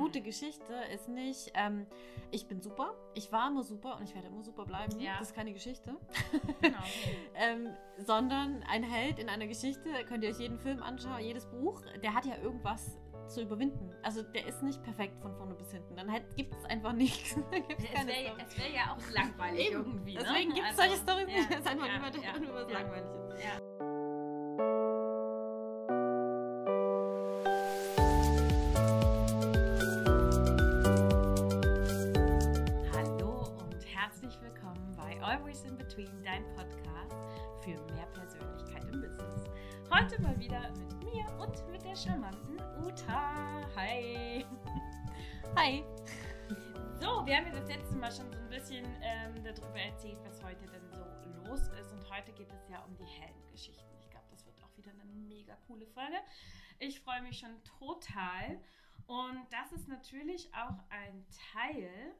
gute Geschichte ist nicht, ähm, ich bin super, ich war immer super und ich werde immer super bleiben. Ja. Das ist keine Geschichte. Genau. ähm, sondern ein Held in einer Geschichte, könnt ihr euch jeden Film anschauen, jedes Buch, der hat ja irgendwas zu überwinden. Also der ist nicht perfekt von vorne bis hinten. Dann halt, gibt es einfach nichts. Es wäre wär ja auch langweilig irgendwie. Ne? Deswegen gibt es Also, solche Storys ja, nicht. Es ist einfach ja, niemand, ja, nur was ja, langweilig ist. Ja. Der charmanten Uta. Hi! Hi. So, wir haben ja das letzte Mal schon so ein bisschen ähm, darüber erzählt, was heute denn so los ist. Und heute geht es ja um die Heldengeschichten. Ich glaube, das wird auch wieder eine mega coole Folge. Ich freue mich schon total. Und das ist natürlich auch ein Teil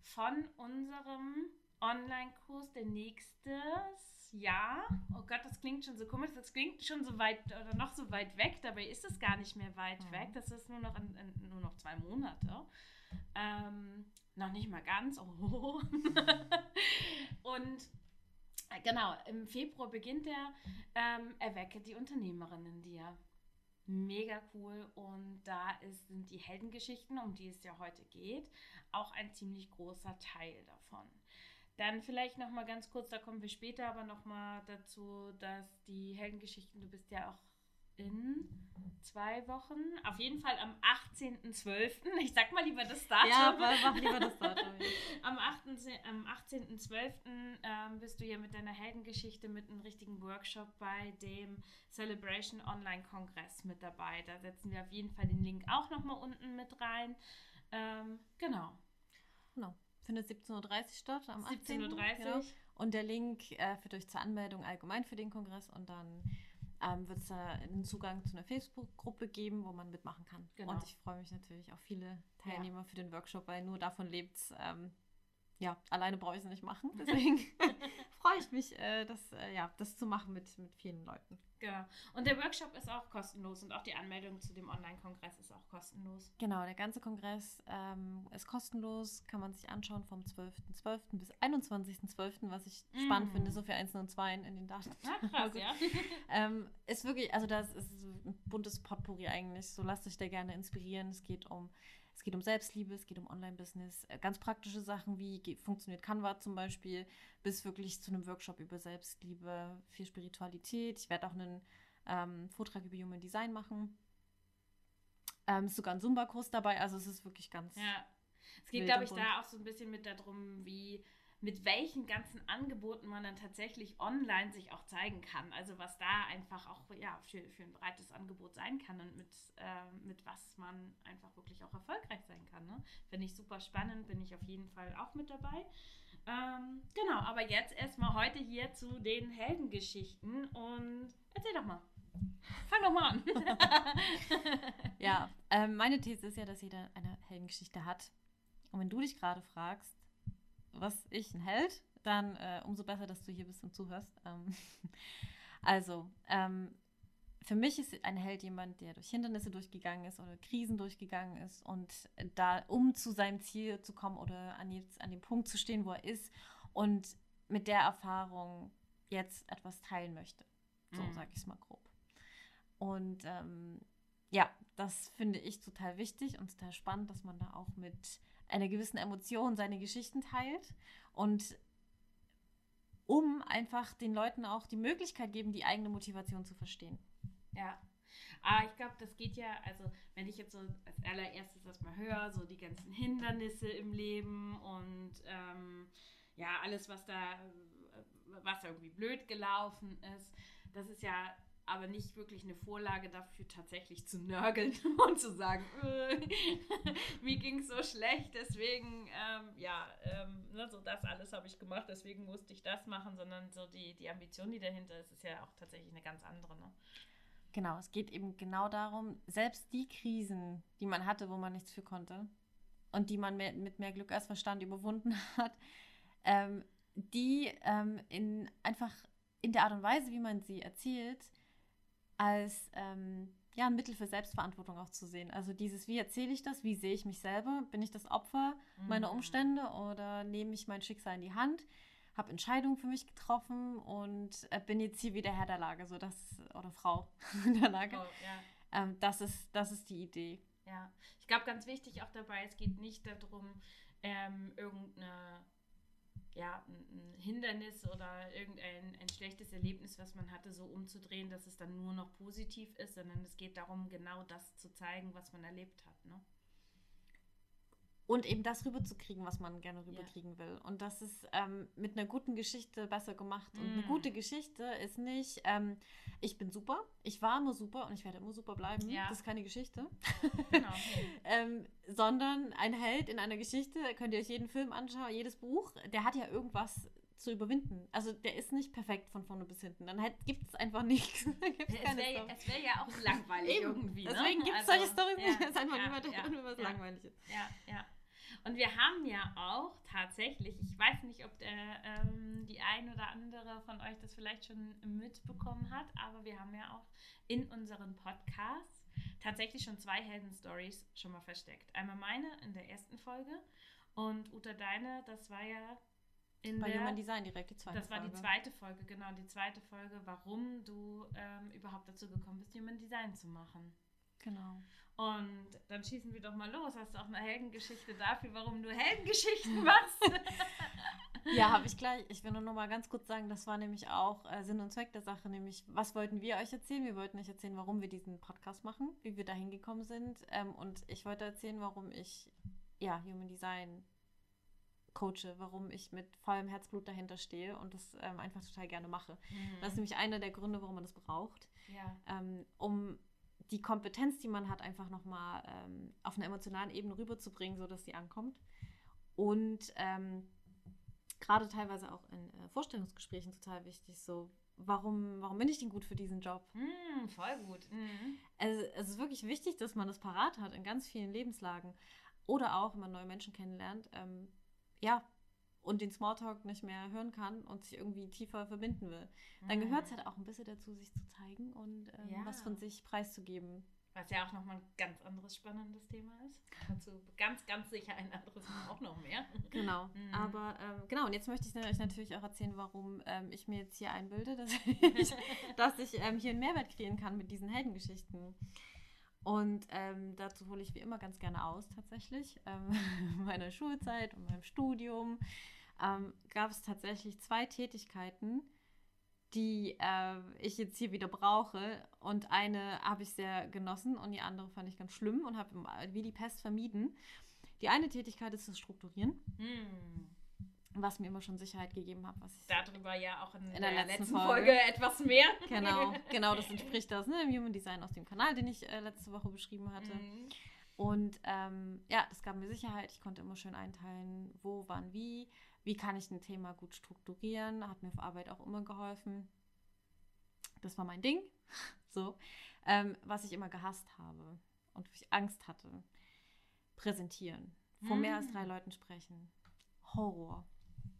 von unserem Online-Kurs, der nächstes Jahr. Oh Gott, das klingt schon so komisch. Das klingt schon so weit oder noch so weit weg. Dabei ist es gar nicht mehr weit Mhm. weg. Das ist nur noch, in, in, nur noch zwei Monate. Ähm, noch nicht mal ganz. Oh. Und äh, genau, im Februar beginnt der ähm, Erwecke die Unternehmerin in dir. Mega cool. Und da ist, sind die Heldengeschichten, um die es ja heute geht, auch ein ziemlich großer Teil davon. Dann vielleicht noch mal ganz kurz, da kommen wir später aber noch mal dazu, dass die Heldengeschichten, du bist ja auch in zwei Wochen, auf jeden Fall am 18.12., ich sag mal lieber das Datum. Ja, mach lieber das Datum. Am 18 am 18.12. Ähm, bist du ja mit deiner Heldengeschichte mit einem richtigen Workshop bei dem Celebration Online Kongress mit dabei. Da setzen wir auf jeden Fall den Link auch nochmal unten mit rein. Ähm, genau. Genau. Findet 17.30 Uhr statt, am 18. 17.30 Uhr. Genau. Und der Link äh, führt euch zur Anmeldung allgemein für den Kongress und dann ähm, wird es da einen Zugang zu einer Facebook-Gruppe geben, wo man mitmachen kann. Genau. Und ich freue mich natürlich auf viele Teilnehmer für den Workshop, weil nur davon lebt ähm, ja, alleine brauche ich es nicht machen. Deswegen freue ich mich, äh, das, äh, ja, das zu machen mit, mit vielen Leuten. Genau. Und der Workshop ist auch kostenlos und auch die Anmeldung zu dem Online-Kongress ist auch kostenlos. Genau, der ganze Kongress ähm, ist kostenlos, kann man sich anschauen vom 12.12. bis 21.12., was ich Mm. spannend finde, so für Einsen und Zweien in den Daten. Ah, krass, ja. Ähm, ist wirklich, also das ist ein buntes Potpourri eigentlich. So lasst euch da gerne inspirieren. Es geht um, es geht um Selbstliebe, es geht um Online-Business, äh, ganz praktische Sachen wie funktioniert Canva zum Beispiel, bis wirklich zu einem Workshop über Selbstliebe, viel Spiritualität. Ich werde auch einen ähm, Vortrag über Human Design machen. Ähm, ist sogar ein Zumba-Kurs dabei, also es ist wirklich ganz. Ja. Es geht, glaube ich, da auch so ein bisschen mit darum, wie mit welchen ganzen Angeboten man dann tatsächlich online sich auch zeigen kann. Also was da einfach auch ja, für, für ein breites Angebot sein kann und mit, ähm, mit was man einfach wirklich auch erfolgreich sein kann. Ne? Finde ich super spannend, bin ich auf jeden Fall auch mit dabei. Ähm, genau, aber jetzt erstmal heute hier zu den Heldengeschichten und erzähl doch mal. Fang doch mal an. Ja, ähm, meine These ist ja, dass jeder eine Heldengeschichte hat. Und wenn du dich gerade fragst, was ich ein Held, dann äh, umso besser, dass du hier bist und zuhörst. Ähm, also, ähm, für mich ist ein Held jemand, der durch Hindernisse durchgegangen ist oder Krisen durchgegangen ist und da, um zu seinem Ziel zu kommen oder an, jetzt, an dem Punkt zu stehen, wo er ist und mit der Erfahrung jetzt etwas teilen möchte. So Mhm. sage ich es mal grob. Und ähm, ja, das finde ich total wichtig und total spannend, dass man da auch mit einer gewissen Emotion seine Geschichten teilt und um einfach den Leuten auch die Möglichkeit geben, die eigene Motivation zu verstehen. Ja. Aber ich glaube, das geht ja, also wenn ich jetzt so als allererstes erstmal höre, so die ganzen Hindernisse im Leben und ähm, ja, alles, was da, äh, was irgendwie blöd gelaufen ist, das ist ja aber nicht wirklich eine Vorlage dafür, tatsächlich zu nörgeln und zu sagen, äh, mir ging es so schlecht, deswegen, ähm, ja, ähm, ne, so das alles habe ich gemacht, deswegen musste ich das machen, sondern so die, die Ambition, die dahinter ist, ist ja auch tatsächlich eine ganz andere. Ne? Genau, es geht eben genau darum, selbst die Krisen, die man hatte, wo man nichts für konnte und die man mehr, mit mehr Glück als Verstand überwunden hat, ähm, die ähm, in einfach in der Art und Weise, wie man sie erzählt, als ähm, ja, ein Mittel für Selbstverantwortung auch zu sehen. Also dieses, wie erzähle ich das, wie sehe ich mich selber? Bin ich das Opfer meiner Mhm. Umstände oder nehme ich mein Schicksal in die Hand? Habe Entscheidungen für mich getroffen und äh, bin jetzt hier wieder Herr der Lage, so das oder Frau der Lage. Oh, ja. Ähm, das ist das ist die Idee. Ja, ich glaube, ganz wichtig auch dabei, es geht nicht darum, ähm, irgendeine, ja, ein Hindernis oder irgendein ein schlechtes Erlebnis, was man hatte, so umzudrehen, dass es dann nur noch positiv ist, sondern es geht darum, genau das zu zeigen, was man erlebt hat. Ne? Und eben das rüberzukriegen, was man gerne rüberkriegen will. Und das ist ähm, mit einer guten Geschichte besser gemacht. Und eine Mm. gute Geschichte ist nicht, ähm, ich bin super, ich war immer super und ich werde immer super bleiben. Ja. Das ist keine Geschichte. Genau. ähm, sondern ein Held in einer Geschichte, könnt ihr euch jeden Film anschauen, jedes Buch, der hat ja irgendwas zu überwinden. Also der ist nicht perfekt von vorne bis hinten. Dann gibt es einfach nichts. Es wäre wär ja auch langweilig irgendwie. Deswegen ne? gibt es Also, solche Storys ja, nicht. Es ist einfach ja, nur, was- ja, nur was ja. langweilig ist. Ja, ja. Und wir haben ja auch tatsächlich, ich weiß nicht, ob der, ähm, die ein oder andere von euch das vielleicht schon mitbekommen hat, aber wir haben ja auch in unseren Podcasts tatsächlich schon zwei Helden-Stories schon mal versteckt. Einmal meine in der ersten Folge und Uta deine, das war ja in Bei der... Human Design direkt die zweite das war die Folge. zweite Folge, genau, die zweite Folge, warum du ähm, überhaupt dazu gekommen bist, Human Design zu machen. Genau. Und dann schießen wir doch mal los. Hast du auch eine Heldengeschichte dafür, warum du Heldengeschichten machst? Ja, habe ich gleich. Ich will nur noch mal ganz kurz sagen, das war nämlich auch äh, Sinn und Zweck der Sache, nämlich was wollten wir euch erzählen? Wir wollten euch erzählen, warum wir diesen Podcast machen, wie wir da hingekommen sind. Ähm, und ich wollte erzählen, warum ich ja Human Design coache, warum ich mit vollem Herzblut dahinter stehe und das ähm, einfach total gerne mache. Das ist nämlich einer der Gründe, warum man das braucht, ja. ähm, um die Kompetenz, die man hat, einfach nochmal ähm, auf einer emotionalen Ebene rüberzubringen, sodass sie ankommt. Und ähm, gerade teilweise auch in äh, Vorstellungsgesprächen total wichtig, so, warum, warum bin ich denn gut für diesen Job? Mm, voll gut. Mhm. Also, es ist wirklich wichtig, dass man das parat hat in ganz vielen Lebenslagen. Oder auch, wenn man neue Menschen kennenlernt, ähm, ja, und den Smalltalk nicht mehr hören kann und sich irgendwie tiefer verbinden will. Dann gehört es halt auch ein bisschen dazu, sich zu zeigen und ähm, Ja. was von sich preiszugeben. Was ja auch nochmal ein ganz anderes spannendes Thema ist. Dazu ganz, ganz sicher ein anderes Mal auch noch mehr. Genau. Mhm. Aber ähm, genau, und jetzt möchte ich euch natürlich auch erzählen, warum ähm, ich mir jetzt hier einbilde, dass ich, dass ich ähm, hier einen Mehrwert kreieren kann mit diesen Heldengeschichten. Und ähm, dazu hole ich wie immer ganz gerne aus, tatsächlich. Ähm, in meiner Schulzeit und meinem Studium ähm, gab es tatsächlich zwei Tätigkeiten, die äh, ich jetzt hier wieder brauche. Und eine habe ich sehr genossen und die andere fand ich ganz schlimm und habe wie die Pest vermieden. Die eine Tätigkeit ist das Strukturieren, Mm. was mir immer schon Sicherheit gegeben hat, was Darüber ja auch in, In der, der letzten letzten Folge. Folge. etwas mehr. Genau, genau, das entspricht das, ne? Im Human Design aus dem Kanal, den ich äh, letzte Woche beschrieben hatte. Mhm. Und ähm, ja, das gab mir Sicherheit. Ich konnte immer schön einteilen, wo, wann, wie. Wie kann ich ein Thema gut strukturieren? Hat mir auf Arbeit auch immer geholfen. Das war mein Ding. So. Ähm, was ich immer gehasst habe und ich Angst hatte. Präsentieren. Vor mehr als drei Leuten sprechen. Horror.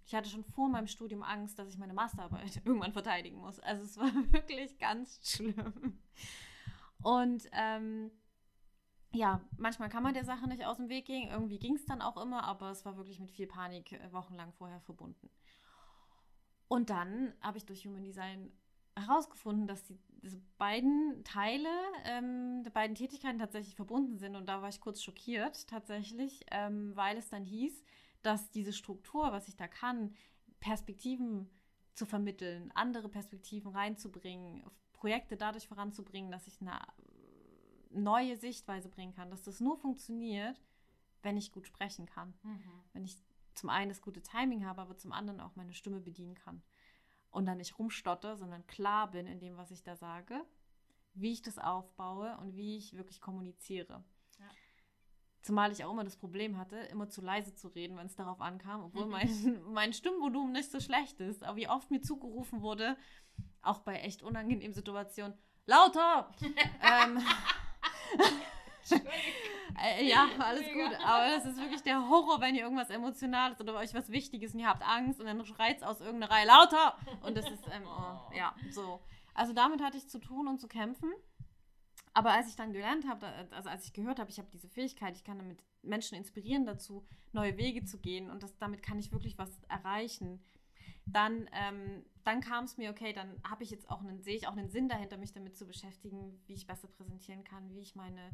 Ich hatte schon vor meinem Studium Angst, dass ich meine Masterarbeit irgendwann verteidigen muss. Also es war wirklich ganz schlimm. Und ähm, ja, manchmal kann man der Sache nicht aus dem Weg gehen. Irgendwie ging es dann auch immer, aber es war wirklich mit viel Panik äh, wochenlang vorher verbunden. Und dann habe ich durch Human Design herausgefunden, dass die, diese beiden Teile ähm, der beiden Tätigkeiten tatsächlich verbunden sind. Und da war ich kurz schockiert, tatsächlich, ähm, weil es dann hieß, dass diese Struktur, was ich da kann, Perspektiven zu vermitteln, andere Perspektiven reinzubringen, Projekte dadurch voranzubringen, dass ich eine neue Sichtweise bringen kann, dass das nur funktioniert, wenn ich gut sprechen kann. Mhm. Wenn ich zum einen das gute Timing habe, aber zum anderen auch meine Stimme bedienen kann. Und dann nicht rumstotter, sondern klar bin in dem, was ich da sage, wie ich das aufbaue und wie ich wirklich kommuniziere. Ja. Zumal ich auch immer das Problem hatte, immer zu leise zu reden, wenn es darauf ankam, obwohl mein, mein Stimmvolumen nicht so schlecht ist. Aber wie oft mir zugerufen wurde, auch bei echt unangenehmen Situationen, lauter! ähm, äh, ja, alles Mega. gut. Aber das ist wirklich der Horror, wenn ihr irgendwas Emotionales oder euch was Wichtiges und ihr habt Angst und dann schreit es aus irgendeiner Reihe lauter. Und das ist, ähm, oh, ja, so. Also damit hatte ich zu tun und zu kämpfen. Aber als ich dann gelernt habe, also als ich gehört habe, ich habe diese Fähigkeit, ich kann damit Menschen inspirieren dazu, neue Wege zu gehen und das, damit kann ich wirklich was erreichen, dann, ähm, dann kam es mir, okay, dann habe ich jetzt auch einen, sehe ich auch einen Sinn dahinter, mich damit zu beschäftigen, wie ich besser präsentieren kann, wie ich meine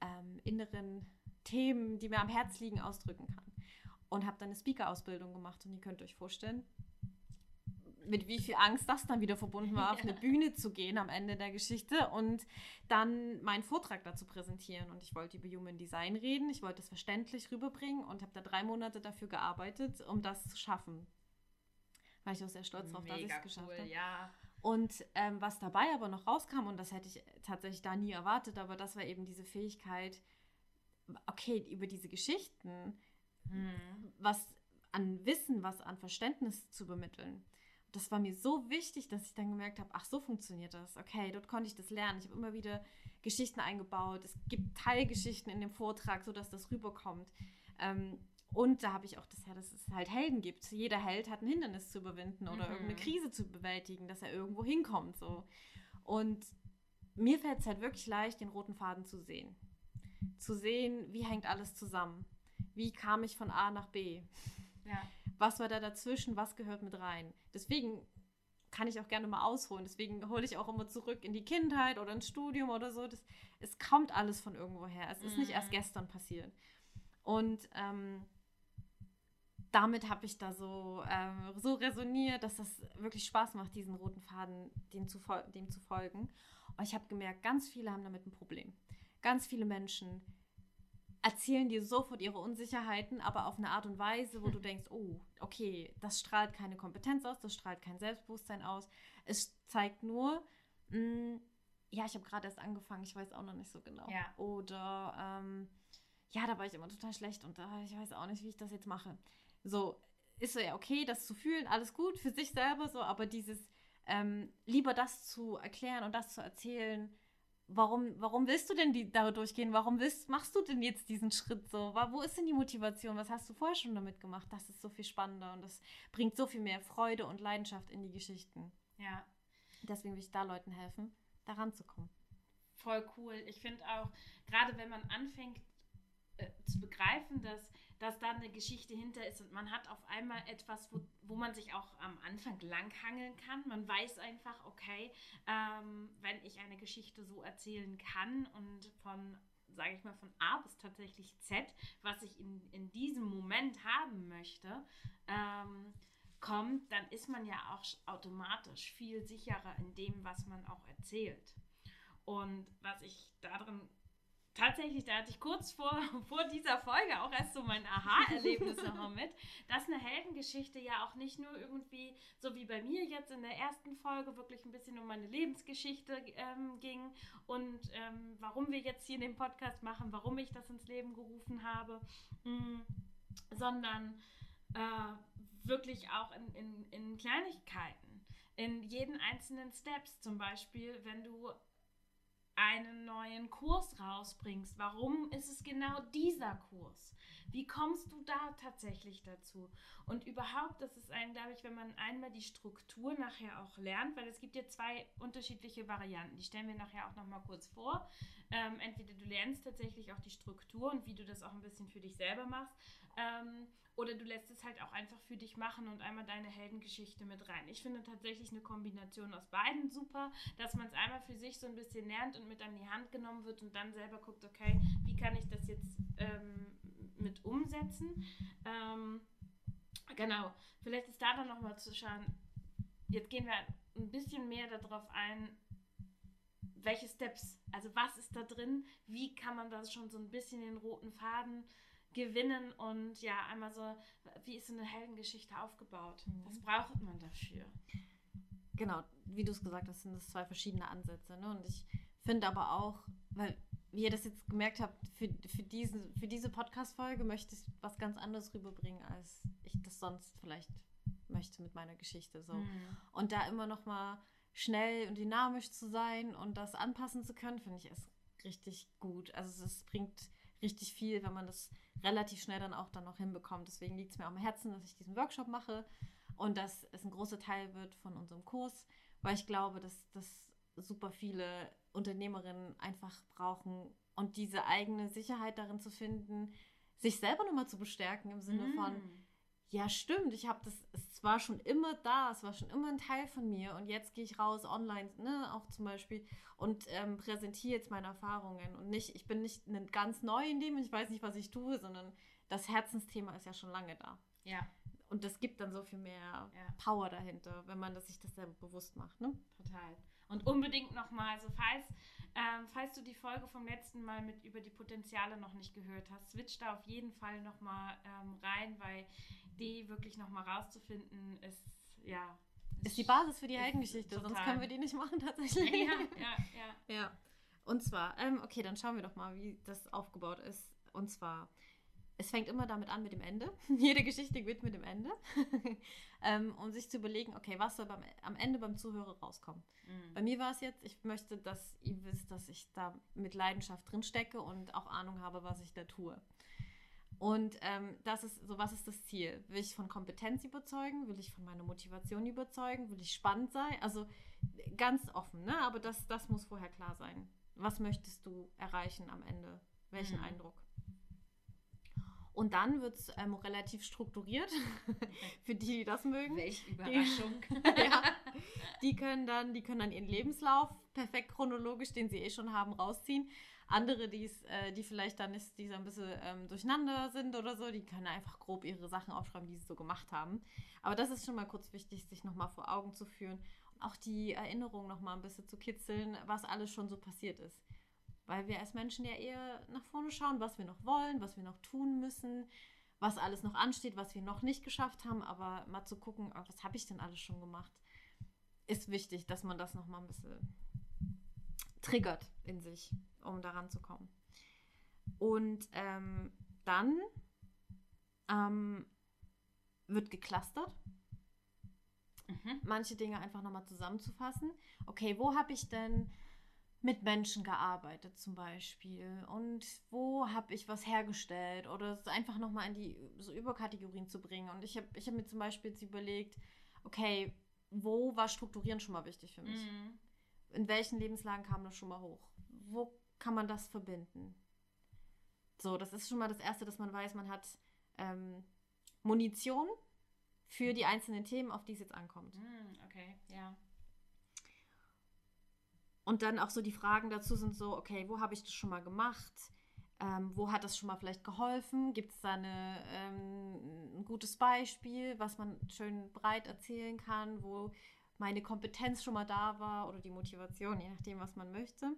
ähm, inneren Themen, die mir am Herz liegen, ausdrücken kann. Und habe dann eine Speaker-Ausbildung gemacht und ihr könnt euch vorstellen, mit wie viel Angst das dann wieder verbunden war, auf eine Bühne zu gehen am Ende der Geschichte und dann meinen Vortrag dazu präsentieren. Und ich wollte über Human Design reden, ich wollte es verständlich rüberbringen und habe da drei Monate dafür gearbeitet, um das zu schaffen. War ich auch sehr stolz drauf, dass ich es geschafft cool, habe. Ja. Und ähm, was dabei aber noch rauskam, und das hätte ich tatsächlich da nie erwartet, aber das war eben diese Fähigkeit, okay, über diese Geschichten, hm. was an Wissen, was an Verständnis zu übermitteln. Das war mir so wichtig, dass ich dann gemerkt habe, ach, so funktioniert das. Okay, dort konnte ich das lernen. Ich habe immer wieder Geschichten eingebaut. Es gibt Teilgeschichten in dem Vortrag, sodass das rüberkommt. Ähm, und da habe ich auch das ja, dass es halt Helden gibt. Jeder Held hat ein Hindernis zu überwinden oder mhm. irgendeine Krise zu bewältigen, dass er irgendwo hinkommt. So. Und mir fällt es halt wirklich leicht, den roten Faden zu sehen. Zu sehen, wie hängt alles zusammen. Wie kam ich von A nach B? Ja. Was war da dazwischen? Was gehört mit rein? Deswegen kann ich auch gerne mal ausholen. Deswegen hole ich auch immer zurück in die Kindheit oder ins Studium oder so. Das, es kommt alles von irgendwoher. Es ist mhm. nicht erst mhm. gestern passiert. Und ähm, damit habe ich da so, ähm, so resoniert, dass das wirklich Spaß macht, diesen roten Faden dem zu, dem zu folgen. Und ich habe gemerkt, ganz viele haben damit ein Problem. Ganz viele Menschen erzählen dir sofort ihre Unsicherheiten, aber auf eine Art und Weise, wo du denkst, oh, okay, das strahlt keine Kompetenz aus, das strahlt kein Selbstbewusstsein aus. Es zeigt nur, mh, mm, ja, ich habe gerade erst angefangen, ich weiß auch noch nicht so genau. Ja. Oder ähm, ja, da war ich immer total schlecht und äh, ich weiß auch nicht, wie ich das jetzt mache. So, ist so ja okay, das zu fühlen, alles gut für sich selber so, aber dieses ähm, lieber das zu erklären und das zu erzählen, warum, warum willst du denn die, da durchgehen? Warum willst, machst du denn jetzt diesen Schritt so? Wo ist denn die Motivation? Was hast du vorher schon damit gemacht? Das ist so viel spannender und das bringt so viel mehr Freude und Leidenschaft in die Geschichten. Ja. Deswegen will ich da Leuten helfen, da ranzukommen. Voll cool. Ich finde auch, gerade wenn man anfängt äh, zu begreifen, dass dass da eine Geschichte hinter ist und man hat auf einmal etwas, wo, wo man sich auch am Anfang langhangeln kann. Man weiß einfach, okay, ähm, wenn ich eine Geschichte so erzählen kann und von sage ich mal, von A bis tatsächlich Z, was ich in, in diesem Moment haben möchte, ähm, kommt, dann ist man ja auch automatisch viel sicherer in dem, was man auch erzählt. Und was ich darin tatsächlich, da hatte ich kurz vor, vor dieser Folge auch erst so mein Aha-Erlebnis nochmal mit, dass eine Heldengeschichte ja auch nicht nur irgendwie, so wie bei mir jetzt in der ersten Folge, wirklich ein bisschen um meine Lebensgeschichte ähm, ging und ähm, warum wir jetzt hier den Podcast machen, warum ich das ins Leben gerufen habe, mh, mm, sondern äh, wirklich auch in, in, in Kleinigkeiten, in jeden einzelnen Steps. Zum Beispiel, wenn du einen neuen Kurs rausbringst. Warum ist es genau dieser Kurs? Wie kommst du da tatsächlich dazu? Und überhaupt, das ist ein, glaube ich, wenn man einmal die Struktur nachher auch lernt, weil es gibt ja zwei unterschiedliche Varianten. Die stellen wir nachher auch nochmal kurz vor. Ähm, entweder du lernst tatsächlich auch die Struktur und wie du das auch ein bisschen für dich selber machst. Ähm, oder du lässt es halt auch einfach für dich machen und einmal deine Heldengeschichte mit rein. Ich finde tatsächlich eine Kombination aus beiden super, dass man es einmal für sich so ein bisschen lernt und mit an die Hand genommen wird und dann selber guckt, okay, wie kann ich das jetzt ähm, mit umsetzen? Ähm, genau, vielleicht ist da dann nochmal zu schauen, jetzt gehen wir ein bisschen mehr darauf ein, welche Steps, also was ist da drin, wie kann man das schon so ein bisschen den roten Faden gewinnen und ja, einmal so, wie ist so eine Heldengeschichte aufgebaut? Mhm. Was braucht man dafür? Genau, wie du es gesagt hast, sind das zwei verschiedene Ansätze. Ne? Und ich finde aber auch, weil wie ihr das jetzt gemerkt habt, für, für, diesen, für diese Podcast-Folge möchte ich was ganz anderes rüberbringen, als ich das sonst vielleicht möchte mit meiner Geschichte. So. Mhm. Und da immer noch mal schnell und dynamisch zu sein und das anpassen zu können, finde ich ist richtig gut. Also es bringt richtig viel, wenn man das relativ schnell dann auch dann noch hinbekommt. Deswegen liegt es mir am Herzen, dass ich diesen Workshop mache und dass es ein großer Teil wird von unserem Kurs, weil ich glaube, dass das super viele Unternehmerinnen einfach brauchen und diese eigene Sicherheit darin zu finden, sich selber nochmal zu bestärken im Sinne von, Mm. ja, stimmt, ich habe das, es war schon immer da, es war schon immer ein Teil von mir und jetzt gehe ich raus online, ne, auch zum Beispiel und ähm, präsentiere jetzt meine Erfahrungen und nicht, ich bin nicht ganz neu in dem, ich weiß nicht, was ich tue, sondern das Herzensthema ist ja schon lange da. Ja, Und das gibt dann so viel mehr Ja. Power dahinter, wenn man das, sich das selber bewusst macht, ne? total. Und unbedingt nochmal, also falls, ähm, falls du die Folge vom letzten Mal mit über die Potenziale noch nicht gehört hast, switch da auf jeden Fall nochmal ähm, rein, weil die wirklich nochmal rauszufinden ist, ja. Ist die Basis für die Heldengeschichte, sonst können wir die nicht machen tatsächlich. Ja, ja, ja. Ja. Und zwar, ähm, okay, dann schauen wir doch mal, wie das aufgebaut ist. Und zwar, es fängt immer damit an mit dem Ende. Jede Geschichte beginnt mit dem Ende. ähm, um sich zu überlegen, okay, was soll beim, am Ende beim Zuhörer rauskommen. Mhm. Bei mir war es jetzt, ich möchte, dass ihr wisst, dass ich da mit Leidenschaft drin stecke und auch Ahnung habe, was ich da tue. Und ähm, das ist so, was ist das Ziel? Will ich von Kompetenz überzeugen? Will ich von meiner Motivation überzeugen? Will ich spannend sein? Also ganz offen, ne? Aber das, das muss vorher klar sein. Was möchtest du erreichen am Ende? Welchen Mhm. Eindruck? Und dann wird es ähm, relativ strukturiert, für die, die das mögen Welche Überraschung. ja, die können dann, die können dann ihren Lebenslauf perfekt chronologisch, den sie eh schon haben, rausziehen. Andere, die's, äh, die vielleicht dann nicht, die so ein bisschen ähm, durcheinander sind oder so, die können einfach grob ihre Sachen aufschreiben, die sie so gemacht haben. Aber das ist schon mal kurz wichtig, sich nochmal vor Augen zu führen und auch die Erinnerung nochmal ein bisschen zu kitzeln, was alles schon so passiert ist. Weil wir als Menschen ja eher nach vorne schauen, was wir noch wollen, was wir noch tun müssen, was alles noch ansteht, was wir noch nicht geschafft haben, aber mal zu gucken, oh, was habe ich denn alles schon gemacht, ist wichtig, dass man das nochmal ein bisschen triggert in sich, um daran zu kommen. Und ähm, dann ähm, wird geclustert, Mhm. manche Dinge einfach nochmal zusammenzufassen. Okay, wo habe ich denn mit Menschen gearbeitet zum Beispiel und wo habe ich was hergestellt oder es einfach nochmal in die so Überkategorien zu bringen. Und ich habe ich hab mir zum Beispiel jetzt überlegt, okay, wo war Strukturieren schon mal wichtig für mich? Mhm. In welchen Lebenslagen kam das schon mal hoch? Wo kann man das verbinden? So, das ist schon mal das Erste, dass man weiß, man hat ähm, Munition für die einzelnen Themen, auf die es jetzt ankommt. Mhm, Okay, ja. Und dann auch so die Fragen dazu sind so, okay, wo habe ich das schon mal gemacht? Ähm, wo hat das schon mal vielleicht geholfen? Gibt es da eine, ähm, ein gutes Beispiel, was man schön breit erzählen kann, wo meine Kompetenz schon mal da war oder die Motivation, je nachdem, was man möchte.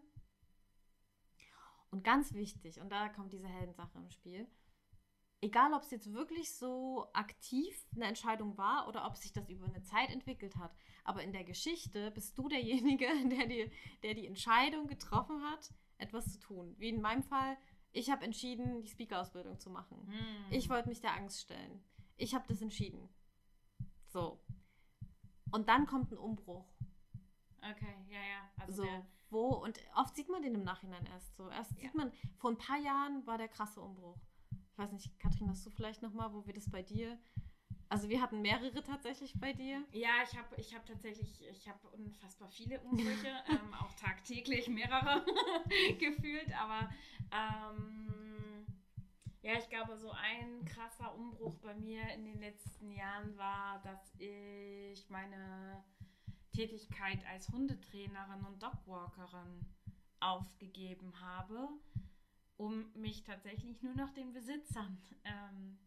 Und ganz wichtig, und da kommt diese Heldensache im Spiel, egal ob es jetzt wirklich so aktiv eine Entscheidung war oder ob sich das über eine Zeit entwickelt hat, aber in der Geschichte bist du derjenige, der die, der die Entscheidung getroffen hat, etwas zu tun. Wie in meinem Fall, ich habe entschieden, die Speaker-Ausbildung zu machen. Mhm. Ich wollte mich der Angst stellen. Ich habe das entschieden. So. Und dann kommt ein Umbruch. Okay, ja, ja. Also So, wo, und oft sieht man den im Nachhinein erst so. Erst Ja. sieht man, vor ein paar Jahren war der krasse Umbruch. Ich weiß nicht, Katrin, hast du vielleicht nochmal, wo wir das bei dir. Also wir hatten mehrere tatsächlich bei dir. ja, ich habe ich hab tatsächlich, ich habe unfassbar viele Umbrüche, ähm, auch tagtäglich mehrere gefühlt, aber ähm, ja, ich glaube, so ein krasser Umbruch bei mir in den letzten Jahren war, dass ich meine Tätigkeit als Hundetrainerin und Dogwalkerin aufgegeben habe, um mich tatsächlich nur noch den Besitzern ähm,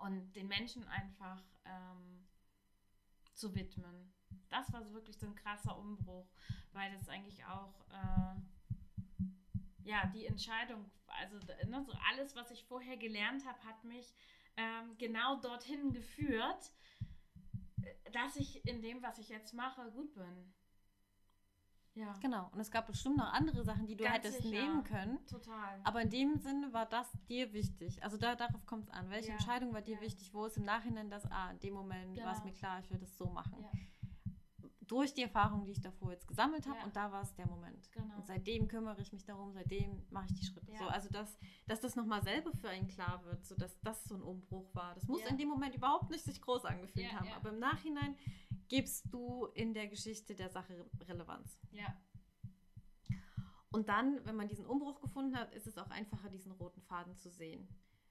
und den Menschen einfach ähm, zu widmen. Das war so wirklich so ein krasser Umbruch, weil das eigentlich auch äh, ja die Entscheidung, also ne, so alles, was ich vorher gelernt habe, hat mich ähm, genau dorthin geführt, äh, dass ich in dem, was ich jetzt mache, gut bin. Ja, Genau. Und es gab bestimmt noch andere Sachen, die du Ganz hättest sicher. nehmen können. total. Aber in dem Sinne war das dir wichtig. Also da, darauf kommt es an. Welche Ja. Entscheidung war dir Ja. wichtig? Wo ist im Nachhinein das, ah, in dem Moment war es Genau. mir klar, ich will das so machen. Durch die Erfahrung, die ich davor jetzt gesammelt habe und da war es der Moment. Genau. Und seitdem kümmere ich mich darum, seitdem mache ich die Schritte. So, also dass, dass das nochmal selber für einen klar wird, so dass das so ein Umbruch war. Das muss in dem Moment überhaupt nicht sich groß angefühlt haben. Aber im Nachhinein gibst du in der Geschichte der Sache Relevanz. Ja. Und dann, wenn man diesen Umbruch gefunden hat, ist es auch einfacher, diesen roten Faden zu sehen.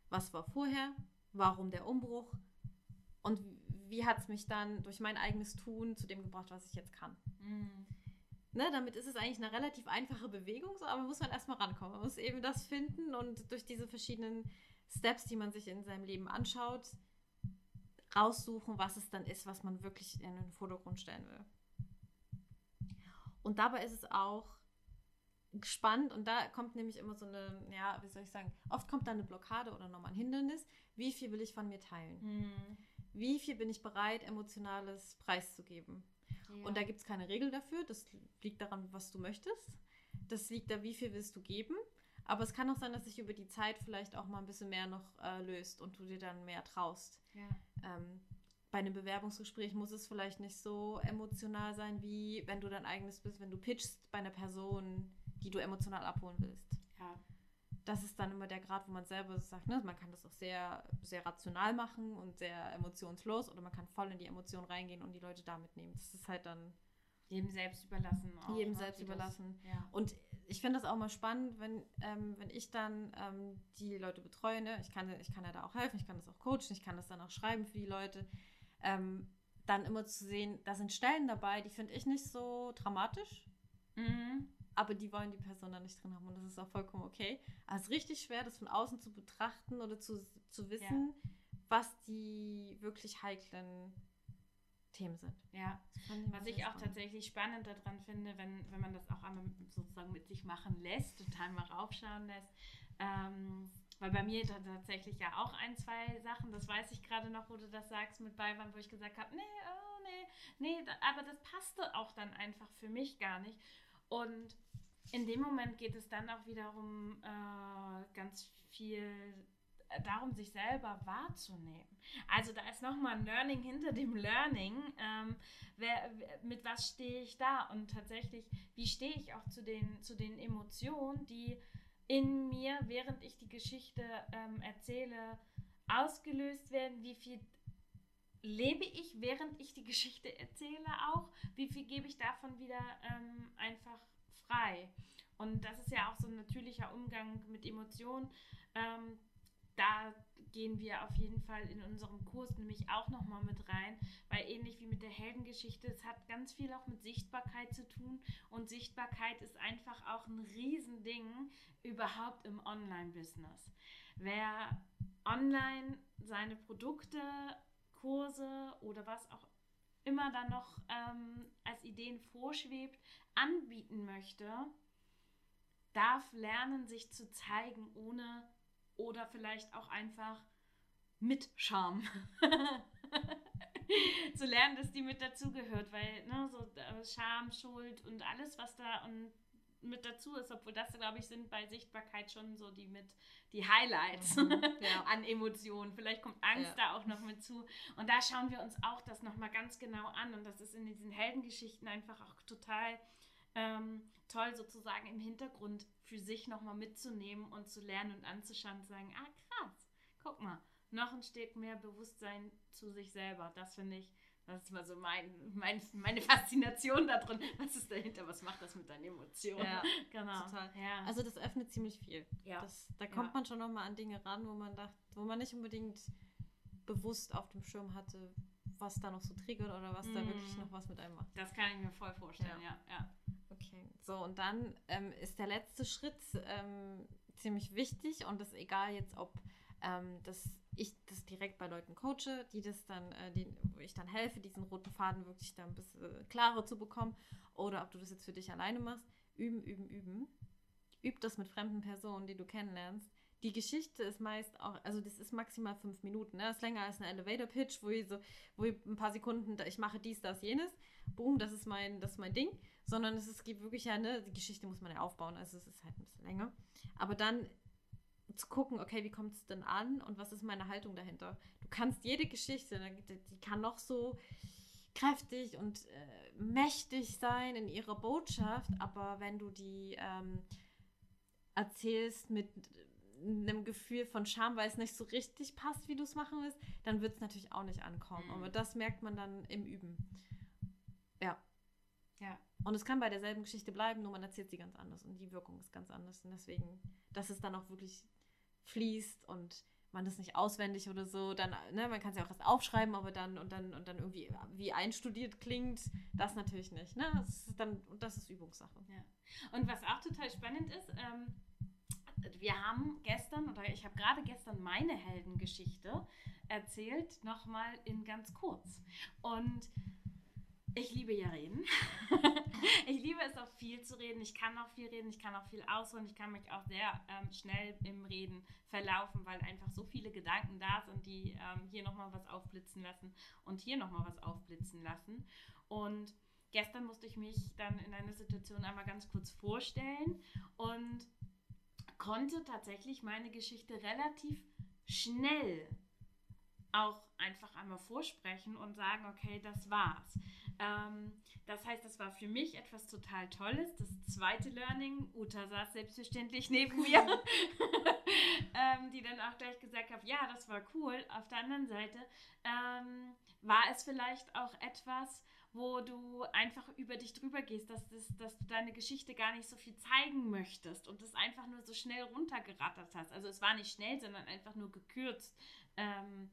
Was war vorher? Warum der Umbruch? Und wie hat es mich dann durch mein eigenes Tun zu dem gebracht, was ich jetzt kann? Mhm. Ne, damit ist es eigentlich eine relativ einfache Bewegung, so, aber muss man erstmal rankommen. Man muss eben das finden und durch diese verschiedenen Steps, die man sich in seinem Leben anschaut, raussuchen, was es dann ist, was man wirklich in den Vordergrund stellen will. Und dabei ist es auch spannend und da kommt nämlich immer so eine, ja, wie soll ich sagen, oft kommt da eine Blockade oder nochmal ein Hindernis. Wie viel will ich von mir teilen? Mhm. Wie viel bin ich bereit, emotionales preiszugeben? Ja. Und da gibt es keine Regel dafür. Das liegt daran, was du möchtest. Das liegt da, wie viel willst du geben. Aber es kann auch sein, dass sich über die Zeit vielleicht auch mal ein bisschen mehr noch äh, löst und du dir dann mehr traust. Ja. Ähm, bei einem Bewerbungsgespräch muss es vielleicht nicht so emotional sein, wie wenn du dein eigenes bist, wenn du pitchst bei einer Person, die du emotional abholen willst. Ja. Das ist dann immer der Grad, wo man selber sagt, ne? man kann das auch sehr, sehr rational machen und sehr emotionslos oder man kann voll in die Emotion reingehen und die Leute da mitnehmen. Das ist halt dann jedem selbst überlassen. Auch, jedem ne? selbst überlassen. Das, ja. Und ich finde das auch mal spannend, wenn, ähm, wenn ich dann ähm, die Leute betreue. Ne? Ich, kann, ich kann ja da auch helfen, ich kann das auch coachen, ich kann das dann auch schreiben für die Leute. Ähm, dann immer zu sehen, da sind Stellen dabei, die finde ich nicht so dramatisch. Mhm. Aber die wollen die Person dann nicht drin haben und das ist auch vollkommen okay. Aber es ist richtig schwer, das von außen zu betrachten oder zu, zu wissen, ja. was die wirklich heiklen Themen sind. Ja, was ich auch spannend. tatsächlich spannend daran finde, wenn, wenn man das auch einmal sozusagen mit sich machen lässt, total mal raufschauen lässt. Ähm, weil bei mir tatsächlich ja auch ein, zwei Sachen, das weiß ich gerade noch, wo du das sagst mit bei wo ich gesagt habe, nee, oh, nee, nee, aber das passte auch dann einfach für mich gar nicht. Und in dem Moment geht es dann auch wiederum äh, ganz viel darum, sich selber wahrzunehmen. Also da ist nochmal ein Learning hinter dem Learning. Ähm, wer, mit was stehe ich da? Und tatsächlich, wie stehe ich auch zu den, zu den Emotionen, die in mir, während ich die Geschichte ähm, erzähle, ausgelöst werden? Wie viel lebe ich, während ich die Geschichte erzähle auch? Wie viel gebe ich davon wieder ähm, einfach frei? Und das ist ja auch so ein natürlicher Umgang mit Emotionen. Ähm, da gehen wir auf jeden Fall in unserem Kurs nämlich auch nochmal mit rein, weil ähnlich wie mit der Heldengeschichte, es hat ganz viel auch mit Sichtbarkeit zu tun und Sichtbarkeit ist einfach auch ein Riesending überhaupt im Online-Business. Wer online seine Produkte, Kurse oder was auch immer dann noch ähm, als Ideen vorschwebt, anbieten möchte, darf lernen, sich zu zeigen, ohne oder vielleicht auch einfach mit Scham. zu lernen, dass die mit dazugehört, weil ne, so äh, Scham, Schuld und alles, was da und mit dazu ist, obwohl das, glaube ich, sind bei Sichtbarkeit schon so die mit die Highlights mhm, ja. an Emotionen. Vielleicht kommt Angst ja. da auch noch mit zu. Und da schauen wir uns auch das nochmal ganz genau an. Und das ist in diesen Heldengeschichten einfach auch total ähm, toll sozusagen im Hintergrund für sich nochmal mitzunehmen und zu lernen und anzuschauen und zu sagen, ah krass, guck mal, noch ein Stück mehr Bewusstsein zu sich selber. Das finde ich, das ist mal so mein, mein, meine Faszination da drin. Was ist dahinter? Was macht das mit deinen Emotionen? Ja, genau. Total. Ja. Also das öffnet ziemlich viel. Ja. Das, da kommt ja. man schon nochmal an Dinge ran, wo man dacht, wo man nicht unbedingt bewusst auf dem Schirm hatte, was da noch so triggert oder was mm. da wirklich noch was mit einem macht. Das kann ich mir voll vorstellen, ja. ja, ja. Okay, so und dann ähm, ist der letzte Schritt ähm, ziemlich wichtig und das egal jetzt, ob ähm, das, ich das direkt bei Leuten coache, die das dann, äh, die, wo ich dann helfe, diesen roten Faden wirklich dann ein bisschen äh, klarer zu bekommen oder ob du das jetzt für dich alleine machst. Üben, üben, üben. Üb das mit fremden Personen, die du kennenlernst. Die Geschichte ist meist auch, also das ist maximal fünf Minuten. Ne? Das ist länger als eine Elevator Pitch, wo ich so, wo ich ein paar Sekunden, ich mache dies, das, jenes. Boom, das ist mein, das ist mein Ding sondern es, es gibt wirklich ja, ne, die Geschichte muss man ja aufbauen, also es ist halt ein bisschen länger. Aber dann zu gucken, okay, wie kommt es denn an und was ist meine Haltung dahinter? Du kannst jede Geschichte, ne, die kann noch so kräftig und äh, mächtig sein in ihrer Botschaft, aber wenn du die ähm, erzählst mit einem Gefühl von Scham, weil es nicht so richtig passt, wie du es machen willst, dann wird es natürlich auch nicht ankommen. Mhm. Aber das merkt man dann im Üben. Ja. Ja. Und es kann bei derselben Geschichte bleiben, nur man erzählt sie ganz anders und die Wirkung ist ganz anders. Und deswegen, dass es dann auch wirklich fließt und man das nicht auswendig oder so, dann, ne, man kann es ja auch erst aufschreiben, aber dann und dann und dann irgendwie wie einstudiert klingt, das natürlich nicht. Ne? Das ist dann, das ist Übungssache. Ja. Und was auch total spannend ist, ähm, wir haben gestern, oder ich habe gerade gestern meine Heldengeschichte erzählt, nochmal in ganz kurz. Und ich liebe ja reden. ich liebe es auch viel zu reden. Ich kann auch viel reden, ich kann auch viel ausholen. Ich kann mich auch sehr ähm, schnell im Reden verlaufen, weil einfach so viele Gedanken da sind, die ähm, hier nochmal was aufblitzen lassen und hier nochmal was aufblitzen lassen. Und gestern musste ich mich dann in einer Situation einmal ganz kurz vorstellen und konnte tatsächlich meine Geschichte relativ schnell auch einfach einmal vorsprechen und sagen, okay, das war's. Ähm, das heißt, das war für mich etwas total Tolles. Das zweite Learning, Uta saß selbstverständlich neben mir, ähm, die dann auch gleich gesagt hat, ja, das war cool. Auf der anderen Seite ähm, war es vielleicht auch etwas, wo du einfach über dich drüber gehst, dass, das, dass du deine Geschichte gar nicht so viel zeigen möchtest und das einfach nur so schnell runtergerattert hast. Also es war nicht schnell, sondern einfach nur gekürzt. Ähm,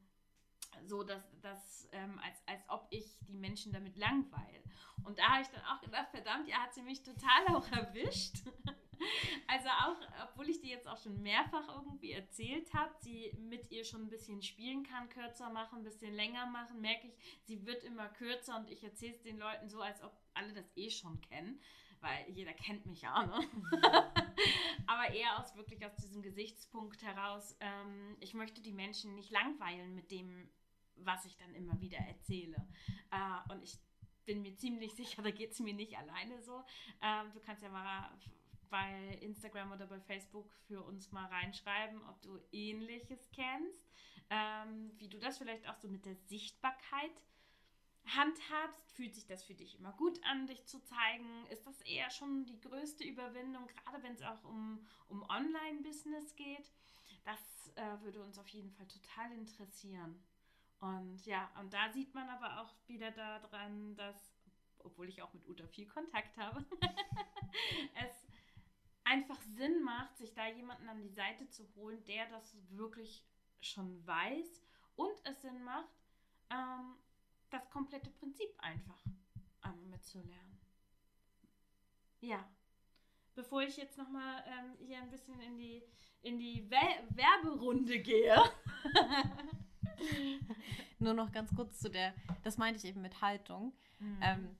so, dass, dass ähm, als, als ob ich die Menschen damit langweile. Und da habe ich dann auch gedacht, verdammt, ja, hat sie mich total auch erwischt. also auch, obwohl ich die jetzt auch schon mehrfach irgendwie erzählt habe, sie mit ihr schon ein bisschen spielen kann, kürzer machen, ein bisschen länger machen, merke ich, sie wird immer kürzer und ich erzähle es den Leuten so, als ob alle das eh schon kennen weil jeder kennt mich ja, ne? Aber eher aus wirklich aus diesem Gesichtspunkt heraus, ähm, ich möchte die Menschen nicht langweilen mit dem, was ich dann immer wieder erzähle. Äh, und ich bin mir ziemlich sicher, da geht es mir nicht alleine so. Ähm, du kannst ja mal bei Instagram oder bei Facebook für uns mal reinschreiben, ob du ähnliches kennst, ähm, wie du das vielleicht auch so mit der Sichtbarkeit handhabst. Fühlt sich das für dich immer gut an, dich zu zeigen? Ist das eher schon die größte Überwindung, gerade wenn es auch um, um Online-Business geht? Das äh, würde uns auf jeden Fall total interessieren. Und ja, und da sieht man aber auch wieder daran, dass, obwohl ich auch mit Uta viel Kontakt habe, es einfach Sinn macht, sich da jemanden an die Seite zu holen, der das wirklich schon weiß und es Sinn macht, ähm, das komplette Prinzip einfach einmal mitzulernen. Ja. Bevor ich jetzt nochmal ähm, hier ein bisschen in die, in die Werberunde gehe. Nur noch ganz kurz zu der, das meinte ich eben mit Haltung. Mhm. Ähm,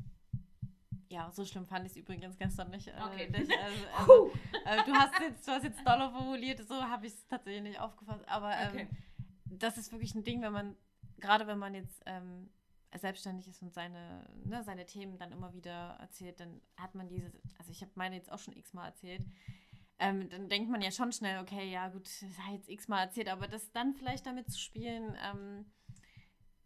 ja, so schlimm fand ich es übrigens gestern nicht. Äh, okay. Nicht, also, also, äh, du, hast jetzt, du hast jetzt doller formuliert, so habe ich es tatsächlich nicht aufgefasst. Aber ähm, okay. das ist wirklich ein Ding, wenn man, gerade wenn man jetzt ähm, selbstständig ist und seine, ne, seine Themen dann immer wieder erzählt, dann hat man diese, also ich habe meine jetzt auch schon x-mal erzählt, ähm, dann denkt man ja schon schnell, okay, ja gut, das ich jetzt x-mal erzählt, aber das dann vielleicht damit zu spielen, ähm,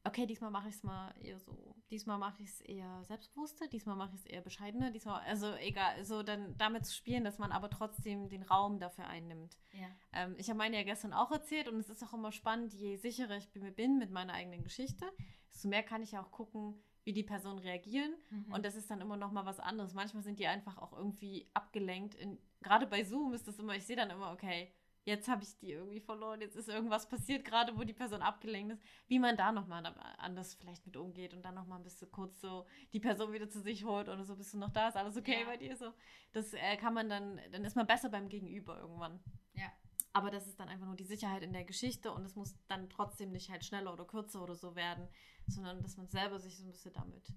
okay, diesmal mache ich es mal eher so, diesmal mache ich es eher selbstbewusster, diesmal mache ich es eher bescheidener, diesmal, also egal, so dann damit zu spielen, dass man aber trotzdem den Raum dafür einnimmt. Ja. Ähm, ich habe meine ja gestern auch erzählt und es ist auch immer spannend, je sicherer ich bin mit meiner eigenen Geschichte, desto mehr kann ich ja auch gucken, wie die Personen reagieren. Mhm. Und das ist dann immer noch mal was anderes. Manchmal sind die einfach auch irgendwie abgelenkt. In, gerade bei Zoom ist das immer, ich sehe dann immer, okay, jetzt habe ich die irgendwie verloren, jetzt ist irgendwas passiert, gerade wo die Person abgelenkt ist, wie man da nochmal anders vielleicht mit umgeht und dann nochmal ein bisschen kurz so die Person wieder zu sich holt oder so, bist du noch da, ist alles okay ja. bei dir? So, das äh, kann man dann, dann ist man besser beim Gegenüber irgendwann. Ja. Aber das ist dann einfach nur die Sicherheit in der Geschichte und es muss dann trotzdem nicht halt schneller oder kürzer oder so werden, sondern dass man selber sich so ein bisschen damit,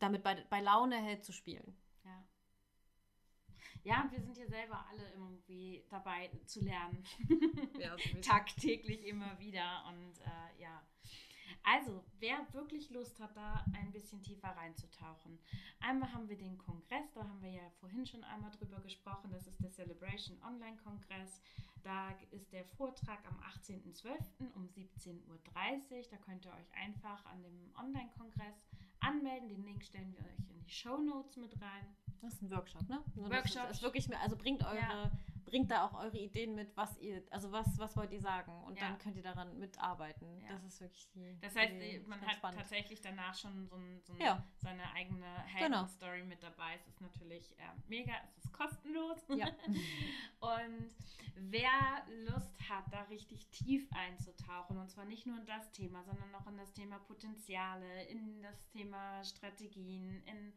damit bei, bei Laune hält zu spielen. Ja. Ja, und wir sind hier selber alle irgendwie dabei zu lernen. Ja, Tagtäglich immer wieder. Und äh, ja. Also, wer wirklich Lust hat, da ein bisschen tiefer reinzutauchen. Einmal haben wir den Kongress, da haben wir ja vorhin schon einmal drüber gesprochen. Das ist der Celebration Online Kongress. Da ist der Vortrag am 18.12. um 17.30 Uhr. Da könnt ihr euch einfach an dem Online-Kongress anmelden. Den Link stellen wir euch in die Show Notes mit rein. Das ist ein Workshop, ne? Workshop. Ist, ist wirklich, also bringt eure, ja. Bringt da auch eure Ideen mit, was ihr, also was, was wollt ihr sagen und Ja. dann könnt ihr daran mitarbeiten. Ja. Das ist wirklich die. Das heißt, die, man hat spannend. tatsächlich danach schon so, ein, so ein, Ja. seine eigene Genau. Helden-Story mit dabei. Es ist natürlich äh, mega, es ist kostenlos. Und wer Lust hat, da richtig tief einzutauchen, und zwar nicht nur in das Thema, sondern auch in das Thema Potenziale, in das Thema Strategien, in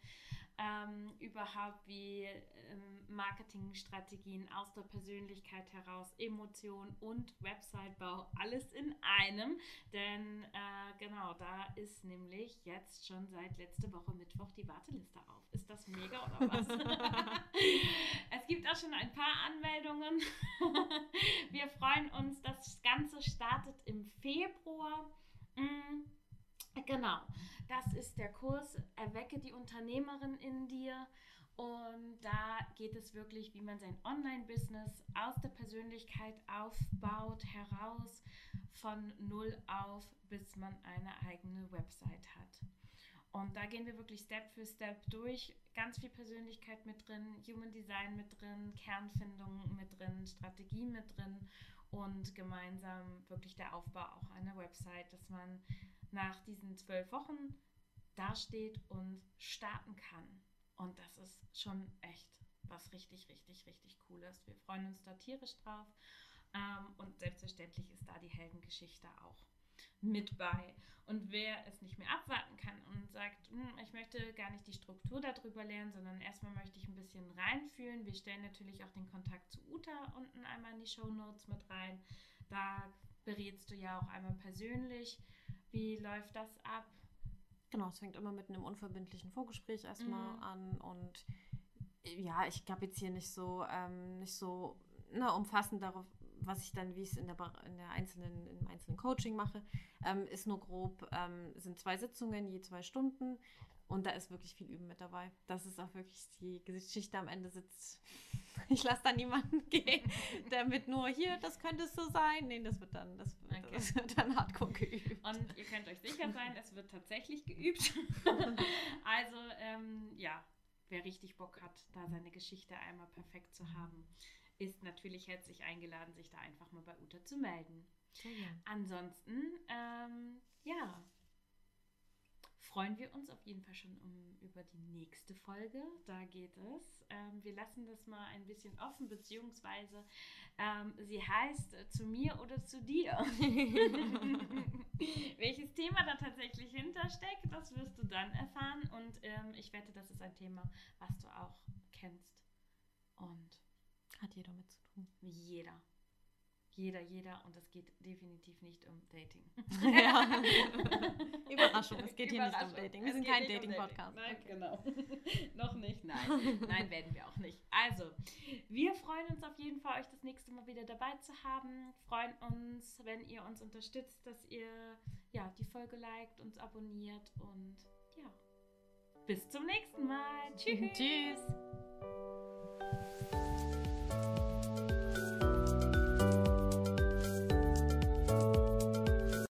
ähm, überhaupt wie ähm, Marketingstrategien aus der Persönlichkeit heraus, Emotion und Websitebau, alles in einem. Denn äh, genau, da ist nämlich jetzt schon seit letzte Woche Mittwoch die Warteliste auf. Ist das mega oder was? es gibt auch schon ein paar Anmeldungen. Wir freuen uns, das Ganze startet im Februar. Mm, Genau, das ist der Kurs Erwecke die Unternehmerin in dir. Und da geht es wirklich, wie man sein Online-Business aus der Persönlichkeit aufbaut, heraus von null auf, bis man eine eigene Website hat. Und da gehen wir wirklich Step für Step durch. Ganz viel Persönlichkeit mit drin, Human Design mit drin, Kernfindung mit drin, Strategie mit drin und gemeinsam wirklich der Aufbau auch einer Website, dass man nach diesen zwölf Wochen dasteht und starten kann. Und das ist schon echt was richtig, richtig, richtig Cooles. Wir freuen uns da tierisch drauf. Ähm, und selbstverständlich ist da die Heldengeschichte auch mit bei. Und wer es nicht mehr abwarten kann und sagt, "Hm, ich möchte gar nicht die Struktur darüber lernen, sondern erstmal möchte ich ein bisschen reinfühlen. Wir stellen natürlich auch den Kontakt zu Uta unten einmal in die Show Notes mit rein. Da berätst du ja auch einmal persönlich. Wie läuft das ab? Genau, es fängt immer mit einem unverbindlichen Vorgespräch erstmal Mhm. an und ja, ich glaube jetzt hier nicht so, ähm, nicht so ne, umfassend darauf, was ich dann, wie ich es in der, in der einzelnen, im einzelnen Coaching mache, ähm, ist nur grob, ähm, sind zwei Sitzungen, je zwei Stunden und da ist wirklich viel Üben mit dabei. Das ist auch wirklich die Geschichte am Ende sitzt. Ich lasse da niemanden gehen, der mit nur hier, das könnte es so sein. Nee, das wird dann, das, wird- Okay. das wird dann hardcore geübt. Und ihr könnt euch sicher sein, es wird tatsächlich geübt. also, ähm, ja, wer richtig Bock hat, da seine Geschichte einmal perfekt zu haben, ist natürlich herzlich eingeladen, sich da einfach mal bei Uta zu melden. Ansonsten, ähm, ja, freuen wir uns auf jeden Fall schon um, über die nächste Folge. Da geht es. Ähm, wir lassen das mal ein bisschen offen, beziehungsweise ähm, sie heißt äh, zu mir oder zu dir. Welches Thema da tatsächlich hintersteckt, das wirst du dann erfahren. Und ähm, ich wette, das ist ein Thema, was du auch kennst. Und Hat jeder mit zu tun. jeder. Jeder, jeder. Und es geht definitiv nicht um Dating. Ja. Überraschung, es geht hier nicht um. Dating. Wir Es sind kein um Dating-Podcast. Nein, Okay. genau. Noch nicht, nein. Nein, werden wir auch nicht. Also, wir freuen uns auf jeden Fall, euch das nächste Mal wieder dabei zu haben. Freuen uns, wenn ihr uns unterstützt, dass ihr ja, die Folge liked, uns abonniert und ja. Bis zum nächsten Mal. Tschüss. Tschüss.